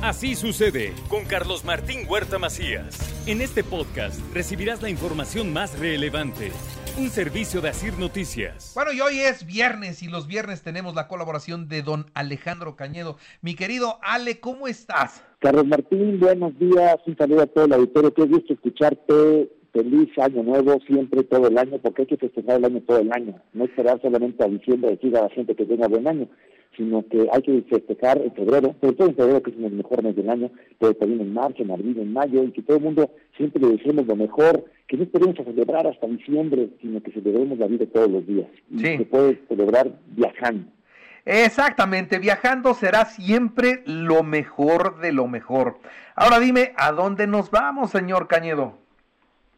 Así sucede con Carlos Martín Huerta Macías. En este podcast recibirás la información más relevante. Un servicio de Asir Noticias. Bueno, y hoy es viernes y los viernes tenemos la colaboración de don Alejandro Cañedo. Mi querido Ale, ¿cómo estás? Carlos Martín, buenos días. Un saludo a todo el auditorio. Qué gusto escucharte. Feliz año nuevo, siempre todo el año, porque hay que festejar el año todo el año. No esperar solamente a diciembre decir a la gente que tenga buen año sino que hay que festejar en febrero, sobre todo en febrero, que es el mejor mes del año, pero también en marzo, en abril, en mayo, y que todo el mundo siempre le decimos lo mejor, que no esperemos a celebrar hasta diciembre, sino que celebremos la vida todos los días. Y se puede celebrar viajando. Exactamente, viajando será siempre lo mejor de lo mejor. Ahora dime, ¿a dónde nos vamos, señor Cañedo?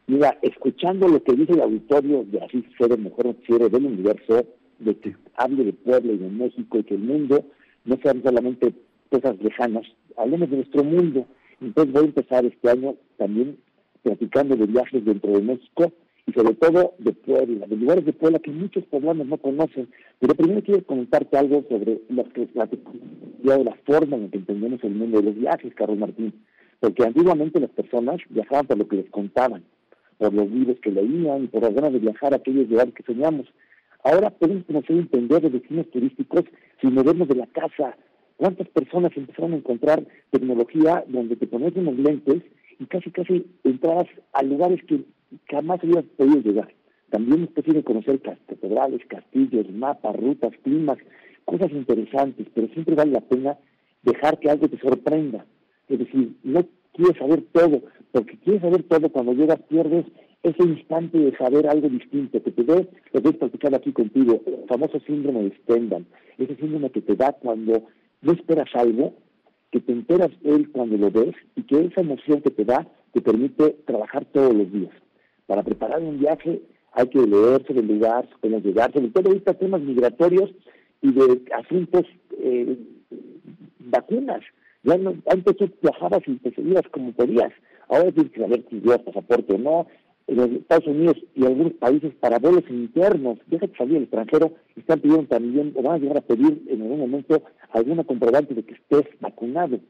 Mira, escuchando lo que dice el auditorio de Así ser el mejor noticiero del universo, de que hable de Puebla y de México y que el mundo no sean solamente cosas lejanas, hablemos de nuestro mundo. Entonces voy a empezar este año también platicando de viajes dentro de México y sobre todo de Puebla, de lugares de Puebla que muchos poblanos no conocen. Pero primero quiero comentarte algo sobre la, la, la forma en que entendemos el mundo de los viajes, Carlos Martín. Porque antiguamente las personas viajaban por lo que les contaban, por los libros que leían por las ganas de viajar a aquellos lugares que soñamos. Ahora podemos conocer y entender los destinos turísticos si vemos de la casa. ¿Cuántas personas empezaron a encontrar tecnología donde te pones unos lentes y casi casi entras a lugares que jamás habías podido llegar? También es posible conocer catedrales, castillos, mapas, rutas, climas, cosas interesantes, pero siempre vale la pena dejar que algo te sorprenda. Es decir, no quieres saber todo, porque quieres saber todo, cuando llegas pierdes ese instante de saber algo distinto, que te ve, lo voy a platicar aquí contigo, el famoso síndrome de Stendhal, ese síndrome que te da cuando no esperas algo, que te enteras él cuando lo ves y que esa emoción que te da te permite trabajar todos los días. Para preparar un viaje hay que leer sobre el lugar, cómo llegar, sobre todo ahorita temas migratorios y de asuntos, eh, vacunas. Ya no, antes tú viajabas y te seguías como podías. Ahora tienes que saber si llevas pasaporte o no, los Estados Unidos y algunos países para vuelos internos, déjate salir al extranjero, están pidiendo también, o van a llegar a pedir en algún momento alguna comprobante de que estés vacunado.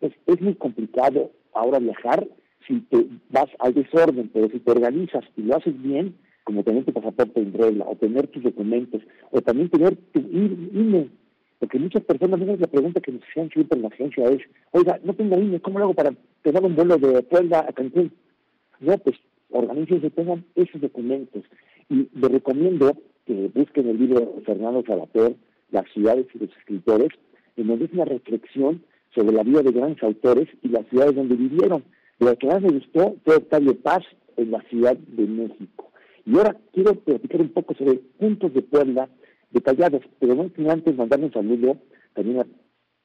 Es, es muy complicado ahora viajar si te vas al desorden, pero si te organizas y lo haces bien, como tener tu pasaporte en regla, o tener tus documentos, o también tener tu INE, porque muchas personas, la pregunta que nos hacían siempre en la agencia es, oiga, no tengo INE, ¿cómo lo hago para tener un vuelo de Puebla a Cancún? No, pues organicen y tengan esos documentos. Y les recomiendo que busquen el libro de Fernando Sabater, Las ciudades y los escritores, en donde es una reflexión sobre la vida de grandes autores y las ciudades donde vivieron. Lo que más me gustó fue Octavio Paz en la Ciudad de México. Y ahora quiero platicar un poco sobre puntos de Puebla detallados, pero no sin antes mandarme un saludo también a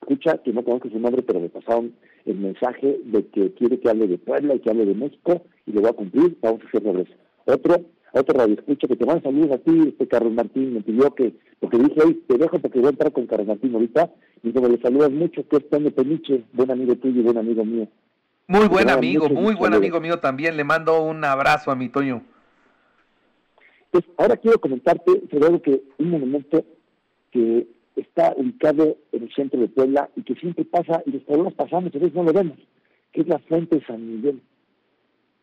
escucha, que no conozco su nombre, pero me pasaron el mensaje de que quiere que hable de Puebla y que hable de México, y lo voy a cumplir, vamos a hacer regreso. Otro, otro radio escucha que te manda saludos a ti, este Carlos Martín, me pidió que, porque dije, hoy te dejo porque voy a entrar con Carlos Martín ahorita, y como le saludas mucho, que es Toño Peniche, buen amigo tuyo y buen amigo mío. Muy buen amigo, muy buen amigo mío también, le mando un abrazo a mi Toño. Pues ahora quiero comentarte sobre algo que un monumento que está ubicado en el centro de Puebla y que siempre pasa, y los problemas pasamos, a veces no lo vemos, que es la fuente de San Miguel.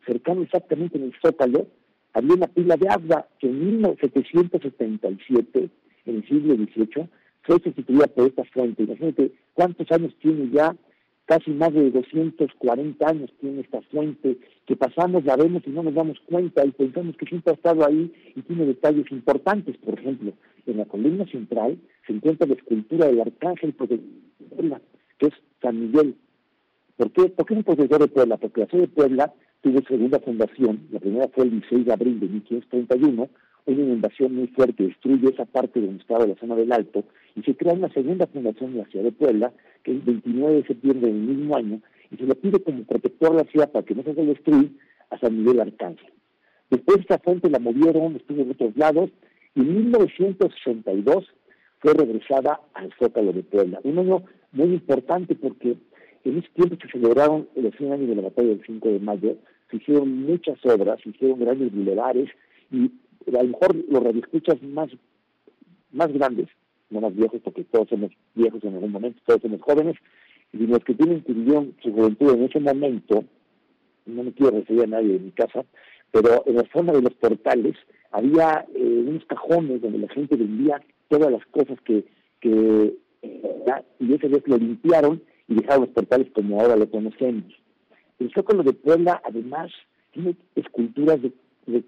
Cercano exactamente en el Zócalo, había una pila de agua que en 1777, en el siglo XVIII, fue sustituida por esta fuente. Imagínate cuántos años tiene ya, casi más de 240 años tiene esta fuente, que pasamos, la vemos y no nos damos cuenta y pensamos que siempre ha estado ahí y tiene detalles importantes, por ejemplo, en la columna central se encuentra la escultura del arcángel Puebla, que es San Miguel. ¿Por qué? ¿Por qué es un protector de Puebla? Porque la ciudad de Puebla tuvo segunda fundación, la primera fue el 16 de abril de 1531, una inundación muy fuerte destruye esa parte donde estaba la zona del Alto y se crea una segunda fundación en la ciudad de Puebla, que es el 29 de septiembre del mismo año, y se le pide como protector de la ciudad para que no se destruir a San Miguel Arcángel. Después esta fuente la movieron, estuvo en otros lados, y en 1962 fue regresada al Zócalo de Puebla. Un año muy importante porque en ese tiempo se celebraron los 100 años de la batalla del 5 de mayo, se hicieron muchas obras, se hicieron grandes bulevares y a lo mejor los radioescuchas más, más grandes, no más viejos porque todos somos viejos en algún momento, todos somos jóvenes, y los que tienen su juventud en ese momento, no me quiero referir a nadie de mi casa, pero en la zona de los portales había eh, unos cajones donde la gente vendía todas las cosas que, que eh, y esa vez lo limpiaron y dejaron los portales como ahora lo conocemos. El Zócalo de Puebla, además, tiene esculturas de,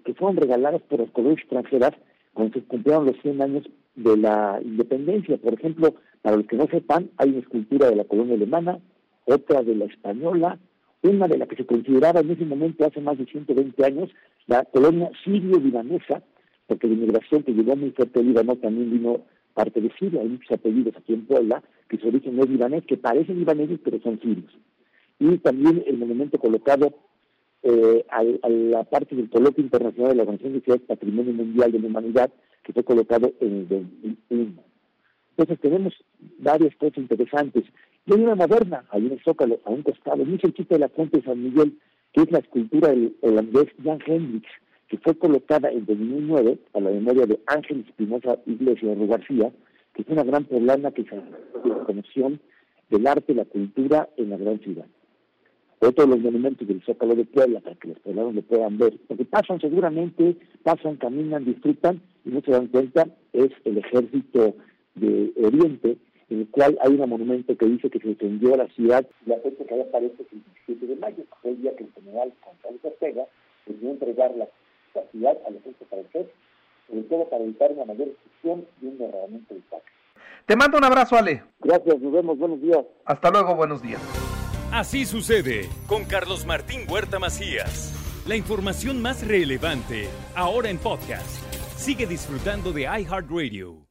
que fueron regaladas por las colonias extranjeras cuando se cumplieron los 100 años de la independencia. Por ejemplo, para los que no sepan, hay una escultura de la colonia alemana, otra de la española, una de la que se consideraba en ese momento hace más de 120 años la colonia sirio-libanesa, porque la inmigración que llegó muy fuerte al Líbano también vino parte de Siria, hay muchos apellidos aquí en Puebla, que su origen es libanés, que parecen libaneses pero son sirios. Y también el monumento colocado eh, a, la parte del coloquio internacional de la Organización de Patrimonio Mundial de la Humanidad, que fue colocado en el 2001. Entonces tenemos varias cosas interesantes. Y hay una moderna, hay un zócalo a un costado, muy cerquita de la fuente de San Miguel, que es la escultura del holandés Jan Hendricks, que fue colocada en 2009 a la memoria de Ángel Espinosa Iglesias de García, que es una gran poblana que se la conexión del arte y la cultura en la gran ciudad. Otro de los monumentos del Zócalo de Puebla, para que los poblanos lo puedan ver, porque pasan seguramente, pasan, caminan, disfrutan y no se dan cuenta, es el ejército de Oriente, en el cual hay un monumento que dice que se defendió a la ciudad. La fecha que aparece es el 17 de mayo, que fue el día que el general González Ortega decidió entregar la, ciudad al ejército francés, sobre todo para evitar una mayor destrucción y un derramamiento de sangre. Te mando un abrazo, Ale. Gracias, nos vemos, buenos días. Hasta luego, buenos días. Así sucede con Carlos Martín Huerta Macías. La información más relevante, ahora en podcast. Sigue disfrutando de iHeartRadio.